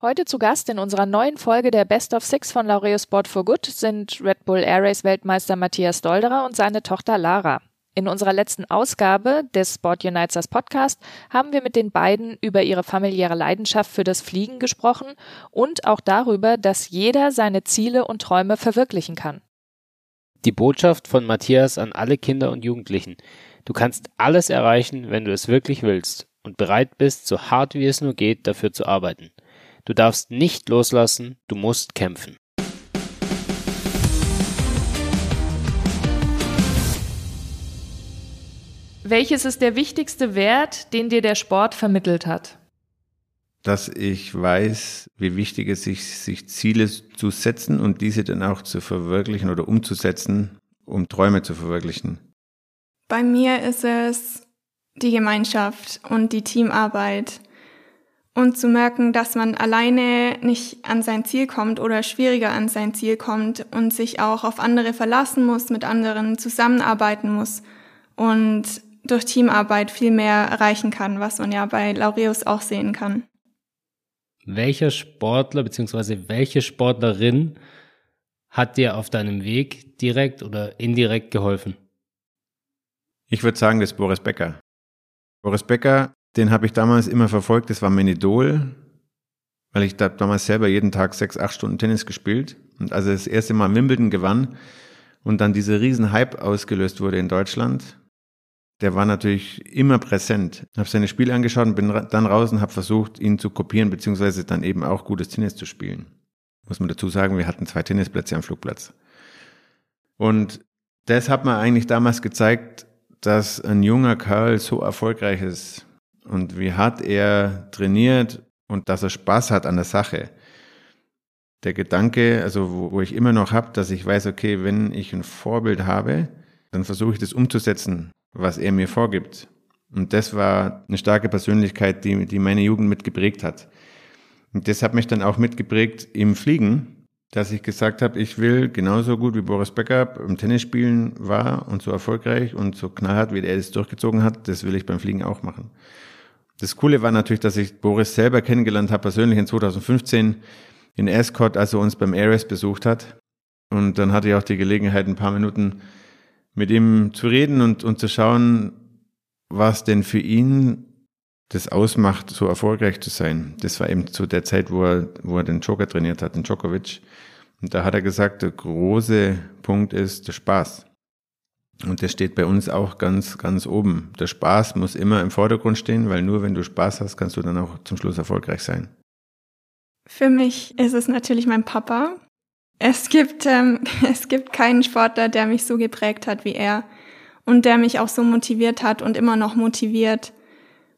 Heute zu Gast in unserer neuen Folge der Best of Six von Laureus Sport for Good sind Red Bull Air Race Weltmeister Matthias Dolderer und seine Tochter Lara. In unserer letzten Ausgabe des Sport Unites Podcast haben wir mit den beiden über ihre familiäre Leidenschaft für das Fliegen gesprochen und auch darüber, dass jeder seine Ziele und Träume verwirklichen kann. Die Botschaft von Matthias an alle Kinder und Jugendlichen. Du kannst alles erreichen, wenn du es wirklich willst und bereit bist, so hart wie es nur geht, dafür zu arbeiten. Du darfst nicht loslassen, du musst kämpfen. Welches ist der wichtigste Wert, den dir der Sport vermittelt hat? Dass ich weiß, wie wichtig es ist, sich Ziele zu setzen und diese dann auch zu verwirklichen oder umzusetzen, um Träume zu verwirklichen. Bei mir ist es die Gemeinschaft und die Teamarbeit und zu merken, dass man alleine nicht an sein Ziel kommt oder schwieriger an sein Ziel kommt und sich auch auf andere verlassen muss, mit anderen zusammenarbeiten muss und durch Teamarbeit viel mehr erreichen kann, was man ja bei Laureus auch sehen kann. Welcher Sportler bzw. welche Sportlerin hat dir auf deinem Weg direkt oder indirekt geholfen? Ich würde sagen, das ist Boris Becker. Boris Becker den habe ich damals immer verfolgt, das war mein Idol, weil ich da damals selber jeden Tag sechs, acht Stunden Tennis gespielt. Und als er das erste Mal Wimbledon gewann und dann dieser riesen Hype ausgelöst wurde in Deutschland, der war natürlich immer präsent. Ich habe seine Spiele angeschaut und bin dann raus und habe versucht, ihn zu kopieren, beziehungsweise dann eben auch gutes Tennis zu spielen. Muss man dazu sagen, wir hatten zwei Tennisplätze am Flugplatz. Und das hat mir eigentlich damals gezeigt, dass ein junger Kerl so erfolgreich ist und wie hart er trainiert und dass er Spaß hat an der Sache. Der Gedanke, also wo, wo ich immer noch habe, dass ich weiß, okay, wenn ich ein Vorbild habe, dann versuche ich das umzusetzen, was er mir vorgibt. Und das war eine starke Persönlichkeit, die, die meine Jugend mitgeprägt hat. Und das hat mich dann auch mitgeprägt im Fliegen, dass ich gesagt habe, ich will genauso gut wie Boris Becker im Tennisspielen war und so erfolgreich und so knallhart, wie er das durchgezogen hat, das will ich beim Fliegen auch machen. Das Coole war natürlich, dass ich Boris selber kennengelernt habe, persönlich in 2015 in Escort, als er uns beim Ares besucht hat. Und dann hatte ich auch die Gelegenheit, ein paar Minuten mit ihm zu reden und, und zu schauen, was denn für ihn das ausmacht, so erfolgreich zu sein. Das war eben zu der Zeit, wo er, wo er den Joker trainiert hat, den Djokovic. Und da hat er gesagt, der große Punkt ist der Spaß. Und das steht bei uns auch ganz, ganz oben. Der Spaß muss immer im Vordergrund stehen, weil nur wenn du Spaß hast, kannst du dann auch zum Schluss erfolgreich sein. Für mich ist es natürlich mein Papa. Es gibt, ähm, es gibt keinen Sportler, der mich so geprägt hat wie er und der mich auch so motiviert hat und immer noch motiviert,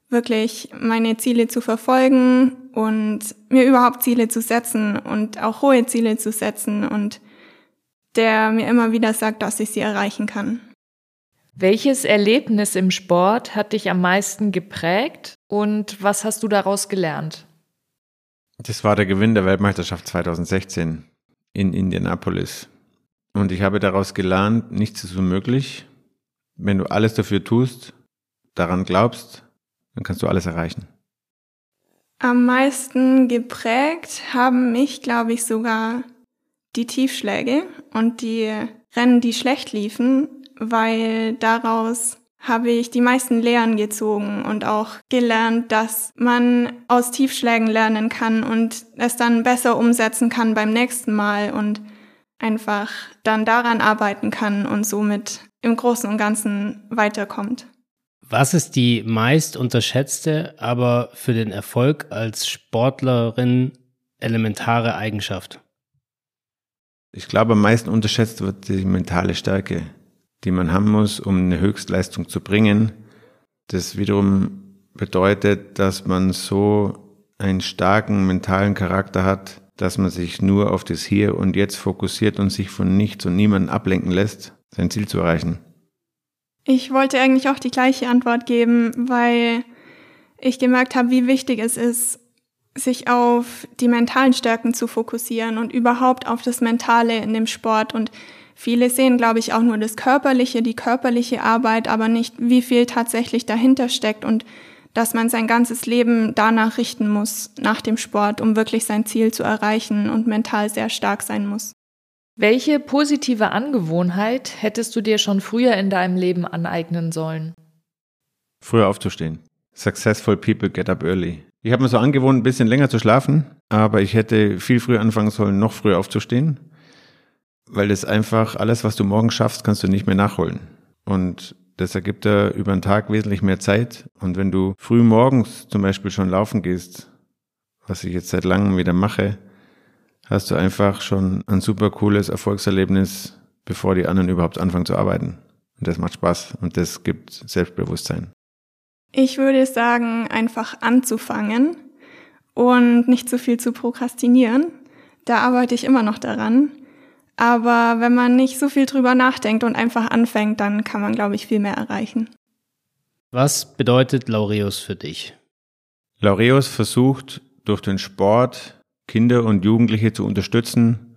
wirklich meine Ziele zu verfolgen und mir überhaupt Ziele zu setzen und auch hohe Ziele zu setzen und der mir immer wieder sagt, dass ich sie erreichen kann. Welches Erlebnis im Sport hat dich am meisten geprägt und was hast du daraus gelernt? Das war der Gewinn der Weltmeisterschaft 2016 in Indianapolis. Und ich habe daraus gelernt, nichts ist unmöglich. Wenn du alles dafür tust, daran glaubst, dann kannst du alles erreichen. Am meisten geprägt haben mich, glaube ich, sogar die Tiefschläge und die Rennen, die schlecht liefen, weil daraus habe ich die meisten Lehren gezogen und auch gelernt, dass man aus Tiefschlägen lernen kann und es dann besser umsetzen kann beim nächsten Mal und einfach dann daran arbeiten kann und somit im Großen und Ganzen weiterkommt. Was ist die meist unterschätzte, aber für den Erfolg als Sportlerin elementare Eigenschaft? Ich glaube, am meisten unterschätzt wird die mentale Stärke die man haben muss, um eine Höchstleistung zu bringen. Das wiederum bedeutet, dass man so einen starken mentalen Charakter hat, dass man sich nur auf das Hier und Jetzt fokussiert und sich von nichts und niemandem ablenken lässt, sein Ziel zu erreichen. Ich wollte eigentlich auch die gleiche Antwort geben, weil ich gemerkt habe, wie wichtig es ist, sich auf die mentalen Stärken zu fokussieren und überhaupt auf das Mentale in dem Sport und Viele sehen, glaube ich, auch nur das Körperliche, die körperliche Arbeit, aber nicht, wie viel tatsächlich dahinter steckt und dass man sein ganzes Leben danach richten muss, nach dem Sport, um wirklich sein Ziel zu erreichen und mental sehr stark sein muss. Welche positive Angewohnheit hättest du dir schon früher in deinem Leben aneignen sollen? Früher aufzustehen. Successful people get up early. Ich habe mir so angewohnt, ein bisschen länger zu schlafen, aber ich hätte viel früher anfangen sollen, noch früher aufzustehen, weil das einfach alles, was du morgen schaffst, kannst du nicht mehr nachholen. Und das ergibt ja über den Tag wesentlich mehr Zeit. Und wenn du früh morgens zum Beispiel schon laufen gehst, was ich jetzt seit langem wieder mache, hast du einfach schon ein super cooles Erfolgserlebnis, bevor die anderen überhaupt anfangen zu arbeiten. Und das macht Spaß und das gibt Selbstbewusstsein. Ich würde sagen, einfach anzufangen und nicht so viel zu prokrastinieren. Da arbeite ich immer noch daran. Aber wenn man nicht so viel drüber nachdenkt und einfach anfängt, dann kann man, glaube ich, viel mehr erreichen. Was bedeutet Laureus für dich? Laureus versucht durch den Sport Kinder und Jugendliche zu unterstützen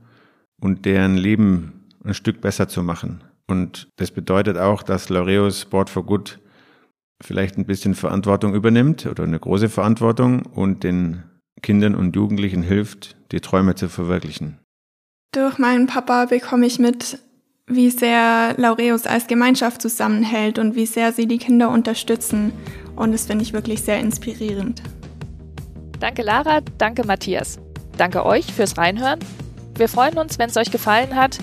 und deren Leben ein Stück besser zu machen. Und das bedeutet auch, dass Laureus Sport for Good vielleicht ein bisschen Verantwortung übernimmt oder eine große Verantwortung und den Kindern und Jugendlichen hilft, die Träume zu verwirklichen. Durch meinen Papa bekomme ich mit, wie sehr Laureus als Gemeinschaft zusammenhält und wie sehr sie die Kinder unterstützen. Und das finde ich wirklich sehr inspirierend. Danke Lara, danke Matthias. Danke euch fürs Reinhören. Wir freuen uns, wenn es euch gefallen hat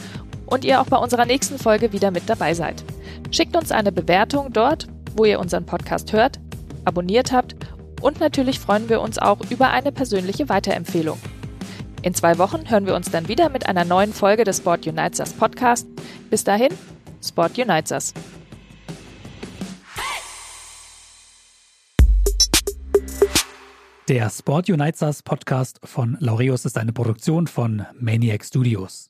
und ihr auch bei unserer nächsten Folge wieder mit dabei seid. Schickt uns eine Bewertung dort, wo ihr unseren Podcast hört, abonniert habt und natürlich freuen wir uns auch über eine persönliche Weiterempfehlung. In zwei Wochen hören wir uns dann wieder mit einer neuen Folge des Sport Unites Us Podcast. Bis dahin, Sport Unites Us. Der Sport Unites Us Podcast von Laureus ist eine Produktion von Maniac Studios.